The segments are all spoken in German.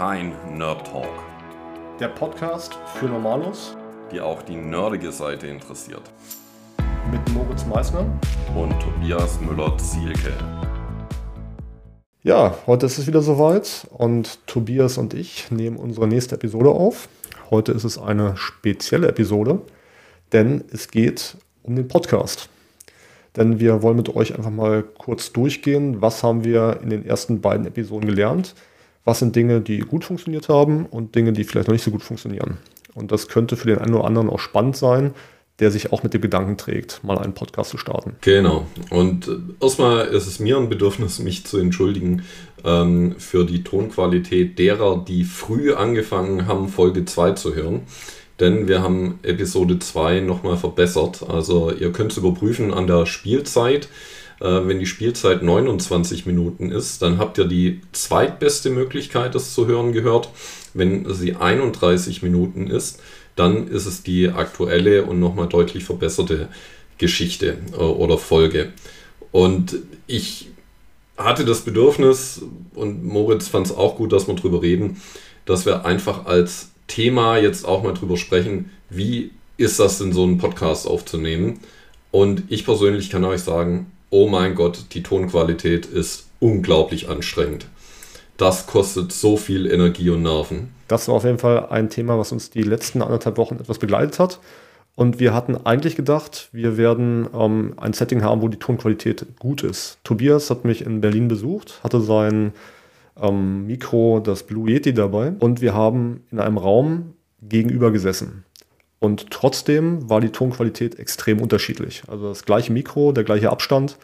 kein Nerd Talk. Der Podcast für Normalos, die auch die nerdige Seite interessiert. Mit Moritz Meissner und Tobias Müller-Zielke. Ja, heute ist es wieder soweit und Tobias und ich nehmen unsere nächste Episode auf. Heute ist es eine spezielle Episode, denn es geht um den Podcast. Denn wir wollen mit euch einfach mal kurz durchgehen, was haben wir in den ersten beiden Episoden gelernt, was sind Dinge, die gut funktioniert haben und Dinge, die vielleicht noch nicht so gut funktionieren. Und das könnte für den einen oder anderen auch spannend sein, der sich auch mit dem Gedanken trägt, mal einen Podcast zu starten. Genau. Und äh, erstmal ist es mir ein Bedürfnis, mich zu entschuldigen ähm, für die Tonqualität derer, die früh angefangen haben, Folge 2 zu hören. Denn wir haben Episode 2 nochmal verbessert. Also ihr könnt es überprüfen an der Spielzeit. Äh, wenn die Spielzeit 29 Minuten ist, dann habt ihr die zweitbeste Möglichkeit, das zu hören, gehört. Wenn sie 31 Minuten ist, dann ist es die aktuelle und nochmal deutlich verbesserte Geschichte äh, oder Folge. Und ich hatte das Bedürfnis, und Moritz fand es auch gut, dass wir drüber reden, dass wir einfach als Thema jetzt auch mal drüber sprechen, wie ist das denn so einen Podcast aufzunehmen. Und ich persönlich kann euch sagen, oh mein Gott, die Tonqualität ist unglaublich anstrengend. Das kostet so viel Energie und Nerven. Das war auf jeden Fall ein Thema, was uns die letzten anderthalb Wochen etwas begleitet hat. Und wir hatten eigentlich gedacht, wir werden ähm, ein Setting haben, wo die Tonqualität gut ist. Tobias hat mich in Berlin besucht, hatte sein ähm, Mikro, das Blue Yeti dabei. Und wir haben in einem Raum gegenüber gesessen. Und trotzdem war die Tonqualität extrem unterschiedlich. Also das gleiche Mikro, der gleiche Abstand.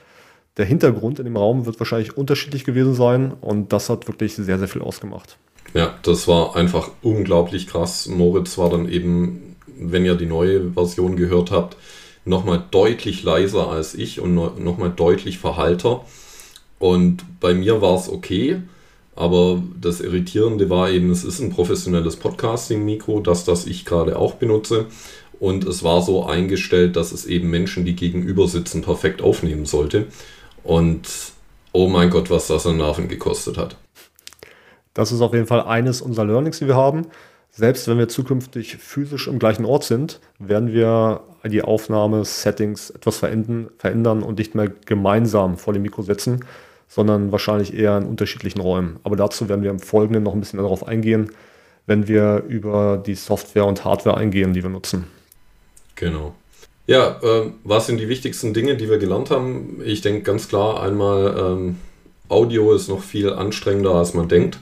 Der Hintergrund in dem Raum wird wahrscheinlich unterschiedlich gewesen sein und das hat wirklich sehr, sehr viel ausgemacht. Ja, das war einfach unglaublich krass. Moritz war dann eben, wenn ihr die neue Version gehört habt, nochmal deutlich leiser als ich und nochmal deutlich verhalter. Und bei mir war es okay, aber das Irritierende war eben, es ist ein professionelles Podcasting-Mikro, das das ich gerade auch benutze. Und es war so eingestellt, dass es eben Menschen, die gegenüber sitzen, perfekt aufnehmen sollte. Und oh mein Gott, was das an Nerven gekostet hat. Das ist auf jeden Fall eines unserer Learnings, die wir haben. Selbst wenn wir zukünftig physisch im gleichen Ort sind, werden wir die Aufnahmesettings etwas verändern und nicht mehr gemeinsam vor dem Mikro sitzen, sondern wahrscheinlich eher in unterschiedlichen Räumen. Aber dazu werden wir im Folgenden noch ein bisschen darauf eingehen, wenn wir über die Software und Hardware eingehen, die wir nutzen. Genau. Ja, äh, was sind die wichtigsten Dinge, die wir gelernt haben? Ich denke ganz klar einmal, ähm, Audio ist noch viel anstrengender, als man denkt.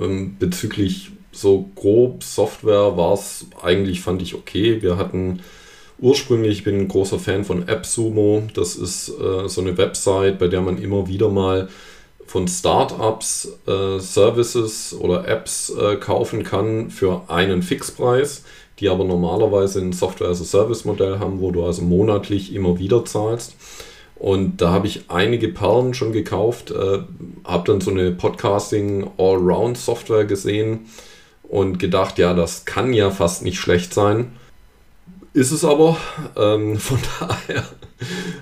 Ähm, bezüglich so grob Software war es eigentlich, fand ich okay. Wir hatten ursprünglich, ich bin ein großer Fan von AppSumo. Das ist äh, so eine Website, bei der man immer wieder mal von Startups äh, Services oder Apps äh, kaufen kann für einen Fixpreis, die aber normalerweise ein Software-as-a-Service-Modell haben, wo du also monatlich immer wieder zahlst. Und da habe ich einige Perlen schon gekauft, äh, habe dann so eine Podcasting Allround-Software gesehen und gedacht, ja, das kann ja fast nicht schlecht sein. Ist es aber. Ähm, von daher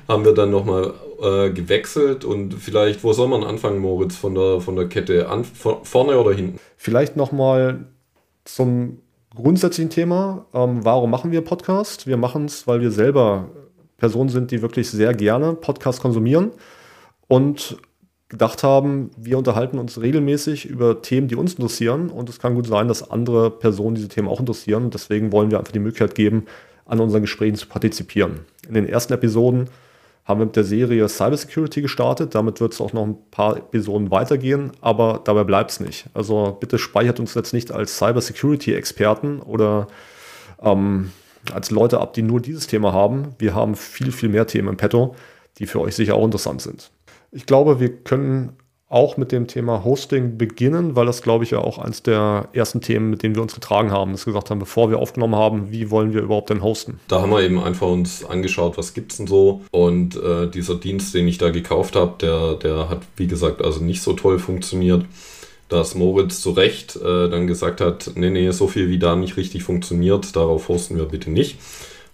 haben wir dann nochmal äh, gewechselt und vielleicht, wo soll man anfangen, Moritz, von der, von der Kette? An, vorne oder hinten? Vielleicht nochmal zum grundsätzlichen Thema. Ähm, warum machen wir Podcast? Wir machen es, weil wir selber Personen sind, die wirklich sehr gerne Podcast konsumieren und gedacht haben, wir unterhalten uns regelmäßig über Themen, die uns interessieren und es kann gut sein, dass andere Personen diese Themen auch interessieren und deswegen wollen wir einfach die Möglichkeit geben, an unseren Gesprächen zu partizipieren. In den ersten Episoden haben wir mit der Serie Cybersecurity gestartet. Damit wird es auch noch ein paar Episoden weitergehen, aber dabei bleibt es nicht. Also bitte speichert uns jetzt nicht als Cybersecurity-Experten oder ähm, als Leute ab, die nur dieses Thema haben. Wir haben viel, viel mehr Themen im Petto, die für euch sicher auch interessant sind. Ich glaube, wir können auch mit dem Thema Hosting beginnen, weil das, glaube ich, ja auch eines der ersten Themen, mit denen wir uns getragen haben, dass wir gesagt haben, bevor wir aufgenommen haben, wie wollen wir überhaupt denn hosten? Da haben wir eben einfach uns angeschaut, was gibt es denn so und äh, dieser Dienst, den ich da gekauft habe, der, der hat, wie gesagt, also nicht so toll funktioniert, dass Moritz zu Recht äh, dann gesagt hat, nee, nee, so viel wie da nicht richtig funktioniert, darauf hosten wir bitte nicht.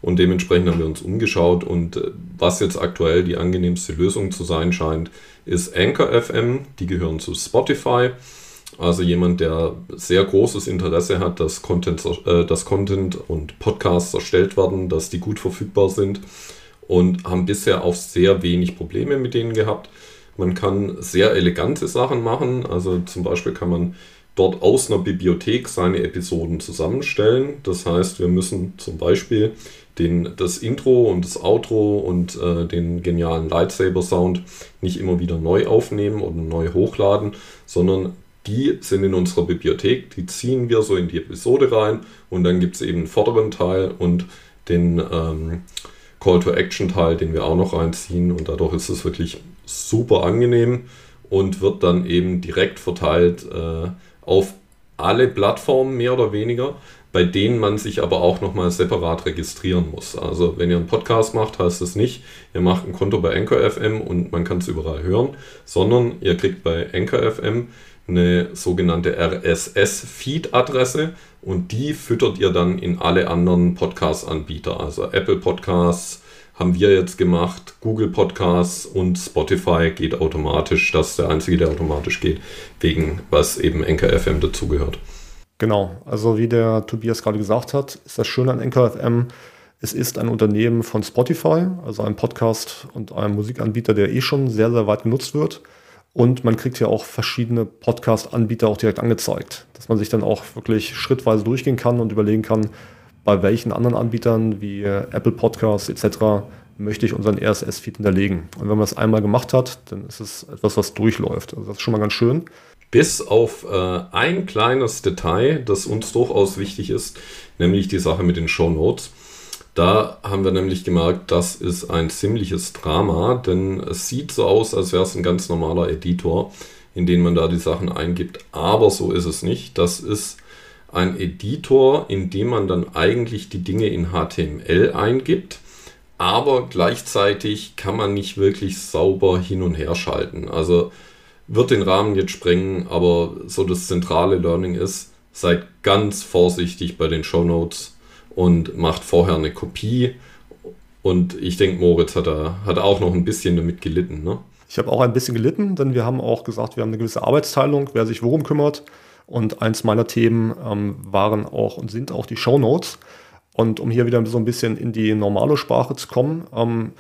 Und dementsprechend haben wir uns umgeschaut und äh, was jetzt aktuell die angenehmste Lösung zu sein scheint, ist Anchor FM. Die gehören zu Spotify Also jemand, der sehr großes Interesse hat, dass Content, äh, dass Content und Podcasts erstellt werden, dass die gut verfügbar sind und haben bisher auch sehr wenig Probleme mit denen gehabt. Man kann sehr elegante Sachen machen. Also zum Beispiel kann man dort aus einer Bibliothek seine Episoden zusammenstellen. Das heißt, wir müssen zum Beispiel den, das Intro und das Outro und äh, den genialen Lightsaber-Sound nicht immer wieder neu aufnehmen oder neu hochladen, sondern die sind in unserer Bibliothek, die ziehen wir so in die Episode rein und dann gibt es eben einen vorderen Teil und den ähm, Call-to-Action-Teil, den wir auch noch reinziehen und dadurch ist es wirklich super angenehm und wird dann eben direkt verteilt äh, auf alle Plattformen mehr oder weniger, bei denen man sich aber auch nochmal separat registrieren muss. Also wenn ihr einen Podcast macht, heißt es nicht, ihr macht ein Konto bei Anchor FM und man kann es überall hören, sondern ihr kriegt bei Anchor FM eine sogenannte RSS-Feed-Adresse und die füttert ihr dann in alle anderen Podcast-Anbieter, also Apple Podcasts, haben wir jetzt gemacht. Google Podcasts und Spotify geht automatisch. Das ist der einzige, der automatisch geht, wegen was eben NKFM dazugehört. Genau, also wie der Tobias gerade gesagt hat, ist das Schöne an NKFM, es ist ein Unternehmen von Spotify, also ein Podcast und ein Musikanbieter, der eh schon sehr, sehr weit genutzt wird. Und man kriegt ja auch verschiedene Podcast-Anbieter auch direkt angezeigt, dass man sich dann auch wirklich schrittweise durchgehen kann und überlegen kann, bei welchen anderen Anbietern wie äh, Apple Podcasts etc. möchte ich unseren RSS-Feed hinterlegen. Und wenn man das einmal gemacht hat, dann ist es etwas, was durchläuft. Also das ist schon mal ganz schön. Bis auf äh, ein kleines Detail, das uns durchaus wichtig ist, nämlich die Sache mit den Show Notes. Da haben wir nämlich gemerkt, das ist ein ziemliches Drama, denn es sieht so aus, als wäre es ein ganz normaler Editor, in den man da die Sachen eingibt. Aber so ist es nicht. Das ist ein Editor, in dem man dann eigentlich die Dinge in HTML eingibt, aber gleichzeitig kann man nicht wirklich sauber hin und her schalten. Also wird den Rahmen jetzt sprengen, aber so das zentrale Learning ist, seid ganz vorsichtig bei den Show Notes und macht vorher eine Kopie. Und ich denke, Moritz hat, da, hat auch noch ein bisschen damit gelitten. Ne? Ich habe auch ein bisschen gelitten, denn wir haben auch gesagt, wir haben eine gewisse Arbeitsteilung, wer sich worum kümmert. Und eins meiner Themen ähm, waren auch und sind auch die Show Notes. Und um hier wieder so ein bisschen in die normale Sprache zu kommen, ähm,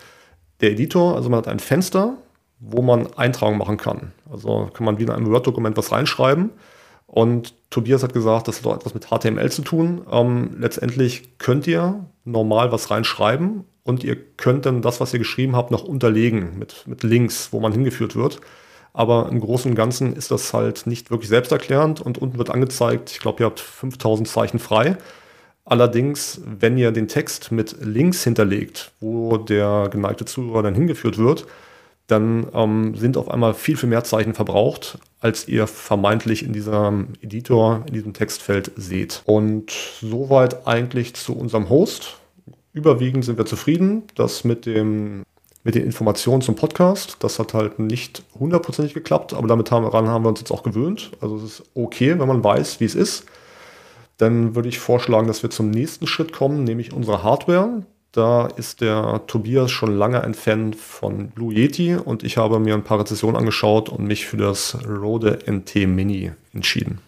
der Editor, also man hat ein Fenster, wo man Eintragungen machen kann. Also kann man wie in einem Word-Dokument was reinschreiben. Und Tobias hat gesagt, das hat auch etwas mit HTML zu tun. Ähm, letztendlich könnt ihr normal was reinschreiben und ihr könnt dann das, was ihr geschrieben habt, noch unterlegen mit, mit Links, wo man hingeführt wird. Aber im Großen und Ganzen ist das halt nicht wirklich selbsterklärend und unten wird angezeigt, ich glaube, ihr habt 5000 Zeichen frei. Allerdings, wenn ihr den Text mit Links hinterlegt, wo der geneigte Zuhörer dann hingeführt wird, dann ähm, sind auf einmal viel, viel mehr Zeichen verbraucht, als ihr vermeintlich in diesem Editor, in diesem Textfeld seht. Und soweit eigentlich zu unserem Host. Überwiegend sind wir zufrieden. Das mit dem mit den Informationen zum Podcast. Das hat halt nicht hundertprozentig geklappt, aber damit haben, daran haben wir uns jetzt auch gewöhnt. Also es ist okay, wenn man weiß, wie es ist. Dann würde ich vorschlagen, dass wir zum nächsten Schritt kommen, nämlich unsere Hardware. Da ist der Tobias schon lange ein Fan von Blue Yeti und ich habe mir ein paar Rezessionen angeschaut und mich für das Rode NT Mini entschieden.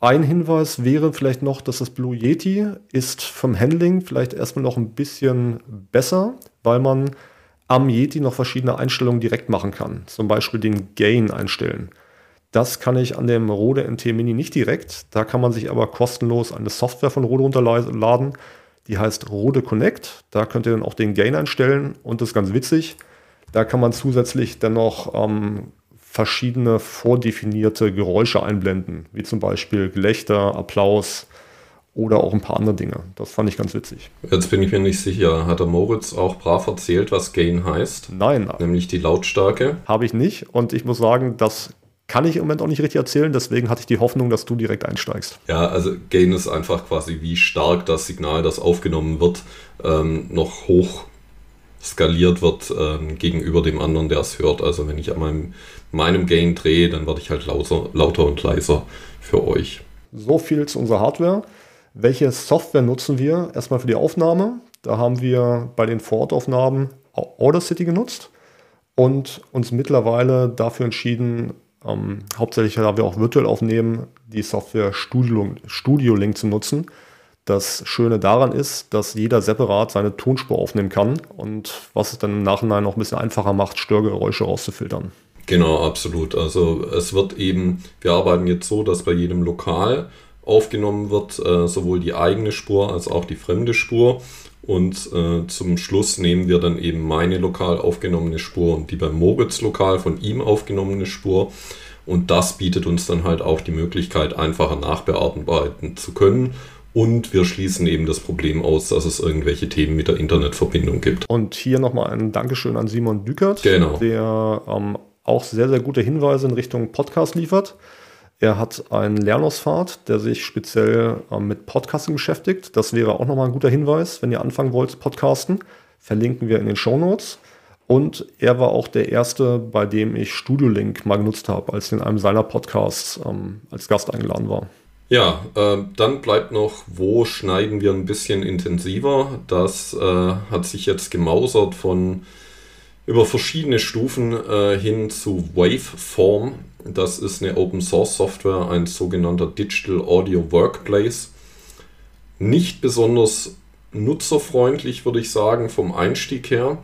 Ein Hinweis wäre vielleicht noch, dass das Blue Yeti ist vom Handling vielleicht erstmal noch ein bisschen besser, weil man am Yeti noch verschiedene Einstellungen direkt machen kann. Zum Beispiel den Gain einstellen. Das kann ich an dem Rode NT Mini nicht direkt. Da kann man sich aber kostenlos eine Software von Rode runterladen. Die heißt Rode Connect. Da könnt ihr dann auch den Gain einstellen. Und das ist ganz witzig. Da kann man zusätzlich dann noch ähm, verschiedene vordefinierte Geräusche einblenden, wie zum Beispiel Gelächter, Applaus, oder auch ein paar andere Dinge. Das fand ich ganz witzig. Jetzt bin ich mir nicht sicher, hat der Moritz auch brav erzählt, was Gain heißt? Nein. Nämlich die Lautstärke? Habe ich nicht und ich muss sagen, das kann ich im Moment auch nicht richtig erzählen, deswegen hatte ich die Hoffnung, dass du direkt einsteigst. Ja, also Gain ist einfach quasi, wie stark das Signal, das aufgenommen wird, ähm, noch hoch skaliert wird ähm, gegenüber dem anderen, der es hört. Also wenn ich an meinem, meinem Gain drehe, dann werde ich halt lauter, lauter und leiser für euch. So viel zu unserer Hardware. Welche Software nutzen wir? Erstmal für die Aufnahme. Da haben wir bei den Vorortaufnahmen Audacity genutzt und uns mittlerweile dafür entschieden, ähm, hauptsächlich da wir auch virtuell aufnehmen, die Software Studio, Studio Link zu nutzen. Das Schöne daran ist, dass jeder separat seine Tonspur aufnehmen kann und was es dann im Nachhinein noch ein bisschen einfacher macht, Störgeräusche rauszufiltern. Genau, absolut. Also es wird eben, wir arbeiten jetzt so, dass bei jedem Lokal aufgenommen wird, äh, sowohl die eigene Spur als auch die fremde Spur. Und äh, zum Schluss nehmen wir dann eben meine lokal aufgenommene Spur und die beim Moritz lokal von ihm aufgenommene Spur. Und das bietet uns dann halt auch die Möglichkeit, einfacher nachbearbeiten zu können. Und wir schließen eben das Problem aus, dass es irgendwelche Themen mit der Internetverbindung gibt. Und hier nochmal ein Dankeschön an Simon Dükert, genau. der ähm, auch sehr, sehr gute Hinweise in Richtung Podcast liefert. Er hat einen Lernausfahrt, der sich speziell ähm, mit Podcasting beschäftigt. Das wäre auch nochmal ein guter Hinweis, wenn ihr anfangen wollt zu podcasten. Verlinken wir in den Show Notes. Und er war auch der Erste, bei dem ich Studio Link mal genutzt habe, als ich in einem seiner Podcasts ähm, als Gast eingeladen war. Ja, äh, dann bleibt noch, wo schneiden wir ein bisschen intensiver. Das äh, hat sich jetzt gemausert von über verschiedene Stufen äh, hin zu Waveform. Das ist eine Open Source Software, ein sogenannter Digital Audio Workplace. Nicht besonders nutzerfreundlich, würde ich sagen, vom Einstieg her.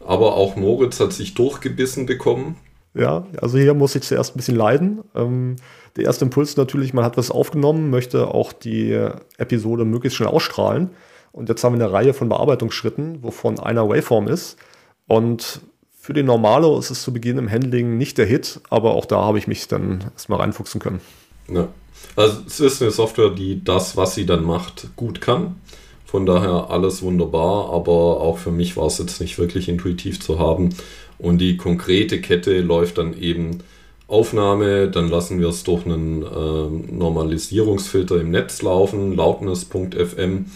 Aber auch Moritz hat sich durchgebissen bekommen. Ja, also hier muss ich zuerst ein bisschen leiden. Ähm, der erste Impuls natürlich, man hat was aufgenommen, möchte auch die Episode möglichst schnell ausstrahlen. Und jetzt haben wir eine Reihe von Bearbeitungsschritten, wovon einer Waveform ist. Und für den Normalo ist es zu Beginn im Handling nicht der Hit, aber auch da habe ich mich dann erstmal reinfuchsen können. Ja. Also es ist eine Software, die das, was sie dann macht, gut kann. Von daher alles wunderbar, aber auch für mich war es jetzt nicht wirklich intuitiv zu haben. Und die konkrete Kette läuft dann eben Aufnahme, dann lassen wir es durch einen äh, Normalisierungsfilter im Netz laufen, loudness.fm,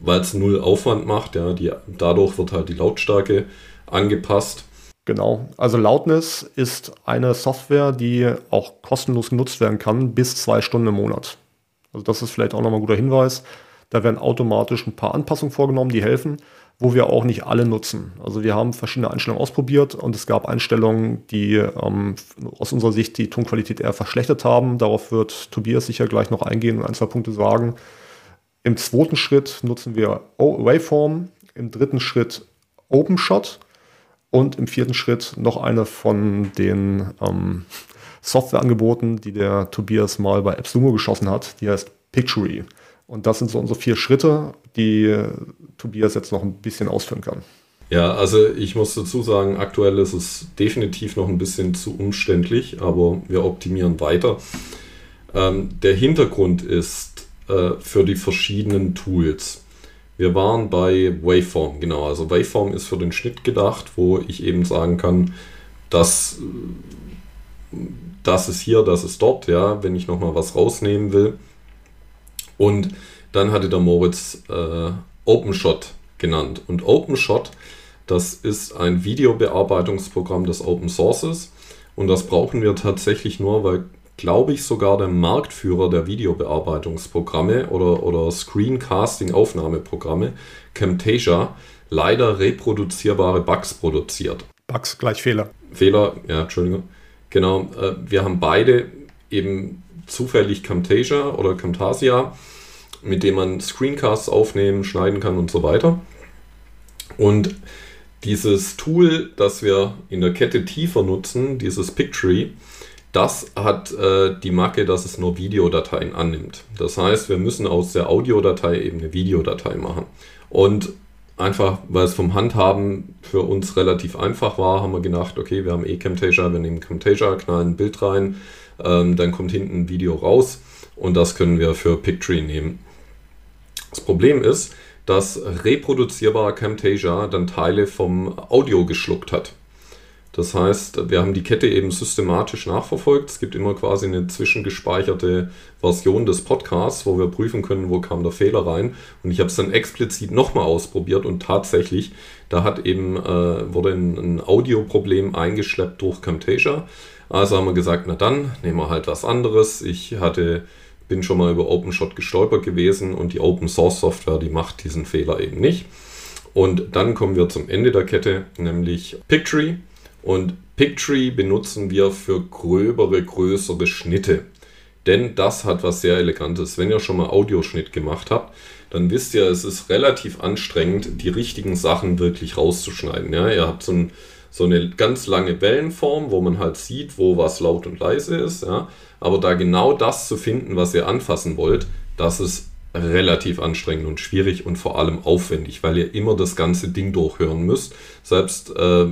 weil es null Aufwand macht. Ja, die, dadurch wird halt die Lautstärke angepasst. Genau, also Loudness ist eine Software, die auch kostenlos genutzt werden kann, bis zwei Stunden im Monat. Also das ist vielleicht auch nochmal ein guter Hinweis. Da werden automatisch ein paar Anpassungen vorgenommen, die helfen, wo wir auch nicht alle nutzen. Also wir haben verschiedene Einstellungen ausprobiert und es gab Einstellungen, die ähm, aus unserer Sicht die Tonqualität eher verschlechtert haben. Darauf wird Tobias sicher gleich noch eingehen und ein, zwei Punkte sagen. Im zweiten Schritt nutzen wir Waveform, im dritten Schritt OpenShot und im vierten Schritt noch eine von den ähm, Softwareangeboten, die der Tobias mal bei AppSumo geschossen hat. Die heißt Pictory. Und das sind so unsere vier Schritte, die Tobias jetzt noch ein bisschen ausführen kann. Ja, also ich muss dazu sagen, aktuell ist es definitiv noch ein bisschen zu umständlich, aber wir optimieren weiter. Ähm, der Hintergrund ist äh, für die verschiedenen Tools. Wir waren bei Waveform, genau. Also Waveform ist für den Schnitt gedacht, wo ich eben sagen kann, dass das ist hier, das ist dort, ja, wenn ich nochmal was rausnehmen will. Und dann hatte der Moritz äh, OpenShot genannt. Und OpenShot, das ist ein Videobearbeitungsprogramm des Open Sources. Und das brauchen wir tatsächlich nur, weil glaube ich, sogar der Marktführer der Videobearbeitungsprogramme oder, oder Screencasting-Aufnahmeprogramme, Camtasia, leider reproduzierbare Bugs produziert. Bugs gleich Fehler. Fehler, ja, Entschuldigung. Genau, äh, wir haben beide eben zufällig Camtasia oder Camtasia, mit dem man Screencasts aufnehmen, schneiden kann und so weiter. Und dieses Tool, das wir in der Kette tiefer nutzen, dieses Pictory, das hat äh, die Macke, dass es nur Videodateien annimmt. Das heißt, wir müssen aus der Audiodatei eben eine Videodatei machen. Und einfach, weil es vom Handhaben für uns relativ einfach war, haben wir gedacht, okay, wir haben eh Camtasia, wir nehmen Camtasia, knallen ein Bild rein, ähm, dann kommt hinten ein Video raus und das können wir für Pictory nehmen. Das Problem ist, dass reproduzierbarer Camtasia dann Teile vom Audio geschluckt hat. Das heißt, wir haben die Kette eben systematisch nachverfolgt. Es gibt immer quasi eine zwischengespeicherte Version des Podcasts, wo wir prüfen können, wo kam der Fehler rein. Und ich habe es dann explizit nochmal ausprobiert und tatsächlich, da hat eben, äh, wurde ein, ein Audioproblem eingeschleppt durch Camtasia. Also haben wir gesagt, na dann nehmen wir halt was anderes. Ich hatte, bin schon mal über OpenShot gestolpert gewesen und die Open Source Software, die macht diesen Fehler eben nicht. Und dann kommen wir zum Ende der Kette, nämlich Pictory. Und Pictree benutzen wir für gröbere, größere Schnitte. Denn das hat was sehr Elegantes. Wenn ihr schon mal Audioschnitt gemacht habt, dann wisst ihr, es ist relativ anstrengend, die richtigen Sachen wirklich rauszuschneiden. Ja, ihr habt so, ein, so eine ganz lange Wellenform, wo man halt sieht, wo was laut und leise ist. Ja, aber da genau das zu finden, was ihr anfassen wollt, das ist relativ anstrengend und schwierig und vor allem aufwendig, weil ihr immer das ganze Ding durchhören müsst. Selbst äh,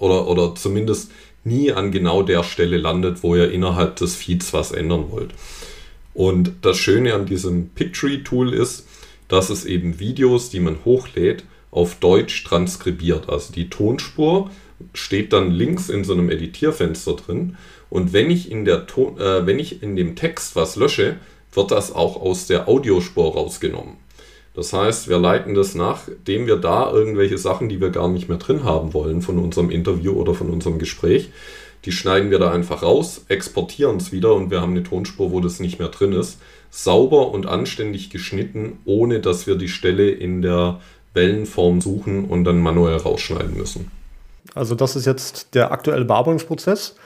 oder, oder zumindest nie an genau der Stelle landet, wo ihr innerhalb des Feeds was ändern wollt. Und das Schöne an diesem Pictory-Tool ist, dass es eben Videos, die man hochlädt, auf Deutsch transkribiert. Also die Tonspur steht dann links in so einem Editierfenster drin. Und wenn ich in, der Ton, äh, wenn ich in dem Text was lösche, wird das auch aus der Audiospur rausgenommen. Das heißt, wir leiten das nachdem wir da irgendwelche Sachen, die wir gar nicht mehr drin haben wollen von unserem Interview oder von unserem Gespräch, die schneiden wir da einfach raus, exportieren es wieder und wir haben eine Tonspur, wo das nicht mehr drin ist. Sauber und anständig geschnitten, ohne dass wir die Stelle in der Wellenform suchen und dann manuell rausschneiden müssen. Also das ist jetzt der aktuelle Bearbeitungsprozess,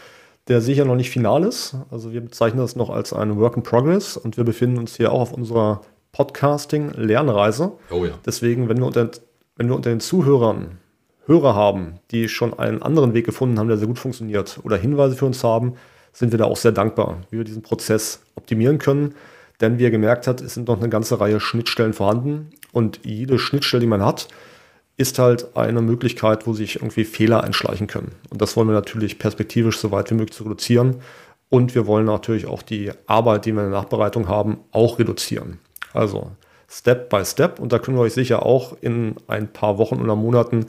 der sicher noch nicht final ist. Also wir bezeichnen das noch als ein Work in Progress und wir befinden uns hier auch auf unserer Podcasting-Lernreise. Oh ja. Deswegen, wenn wir, unter, wenn wir unter den Zuhörern Hörer haben, die schon einen anderen Weg gefunden haben, der sehr gut funktioniert, oder Hinweise für uns haben, sind wir da auch sehr dankbar, wie wir diesen Prozess optimieren können. Denn wie ihr gemerkt habt, es sind noch eine ganze Reihe Schnittstellen vorhanden und jede Schnittstelle, die man hat, ist halt eine Möglichkeit, wo sich irgendwie Fehler einschleichen können. Und das wollen wir natürlich perspektivisch so weit wie möglich reduzieren. Und wir wollen natürlich auch die Arbeit, die wir in der Nachbereitung haben, auch reduzieren. Also Step by Step. Und da können wir euch sicher auch in ein paar Wochen oder Monaten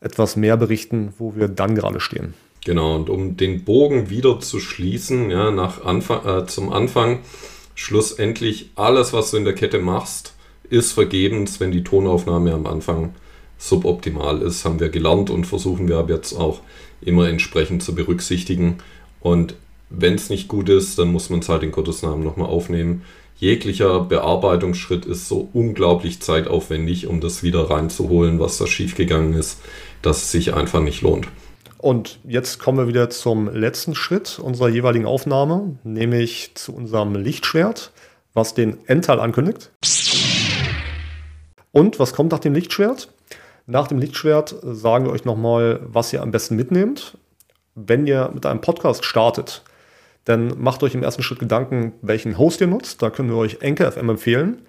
etwas mehr berichten, wo wir dann gerade stehen. Genau, und um den Bogen wieder zu schließen, ja, nach Anfang, äh, zum Anfang, schlussendlich alles, was du in der Kette machst, ist vergebens, wenn die Tonaufnahme am Anfang suboptimal ist, haben wir gelernt und versuchen wir jetzt auch immer entsprechend zu berücksichtigen. Und wenn es nicht gut ist, dann muss man es halt in Gottes Namen nochmal aufnehmen jeglicher Bearbeitungsschritt ist so unglaublich zeitaufwendig, um das wieder reinzuholen, was da schiefgegangen ist, dass es sich einfach nicht lohnt. Und jetzt kommen wir wieder zum letzten Schritt unserer jeweiligen Aufnahme, nämlich zu unserem Lichtschwert, was den Endteil ankündigt. Und was kommt nach dem Lichtschwert? Nach dem Lichtschwert sagen wir euch nochmal, was ihr am besten mitnehmt. Wenn ihr mit einem Podcast startet, dann macht euch im ersten Schritt Gedanken, welchen Host ihr nutzt. Da können wir euch Anchor FM empfehlen.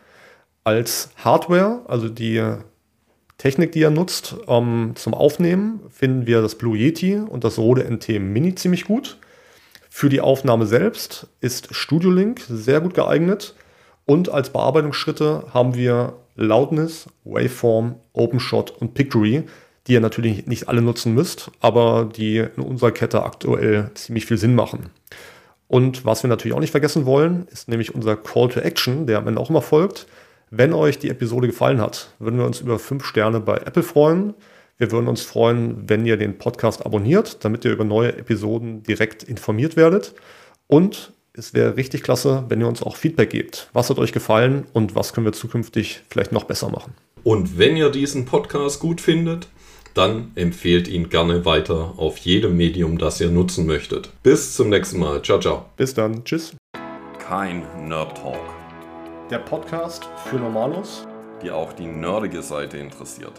Als Hardware, also die Technik, die ihr nutzt um, zum Aufnehmen, finden wir das Blue Yeti und das Rode NT Mini ziemlich gut. Für die Aufnahme selbst ist Studio Link sehr gut geeignet. Und als Bearbeitungsschritte haben wir Loudness, Waveform, OpenShot und Pictory, die ihr natürlich nicht alle nutzen müsst, aber die in unserer Kette aktuell ziemlich viel Sinn machen. Und was wir natürlich auch nicht vergessen wollen, ist nämlich unser Call to Action, der am Ende auch immer folgt. Wenn euch die Episode gefallen hat, würden wir uns über fünf Sterne bei Apple freuen. Wir würden uns freuen, wenn ihr den Podcast abonniert, damit ihr über neue Episoden direkt informiert werdet. Und es wäre richtig klasse, wenn ihr uns auch Feedback gebt. Was hat euch gefallen und was können wir zukünftig vielleicht noch besser machen? Und wenn ihr diesen Podcast gut findet, dann empfehlt ihn gerne weiter auf jedem Medium, das ihr nutzen möchtet. Bis zum nächsten Mal. Ciao, ciao. Bis dann. Tschüss. Kein Nerd Talk. Der Podcast für Normalos, die auch die nerdige Seite interessiert.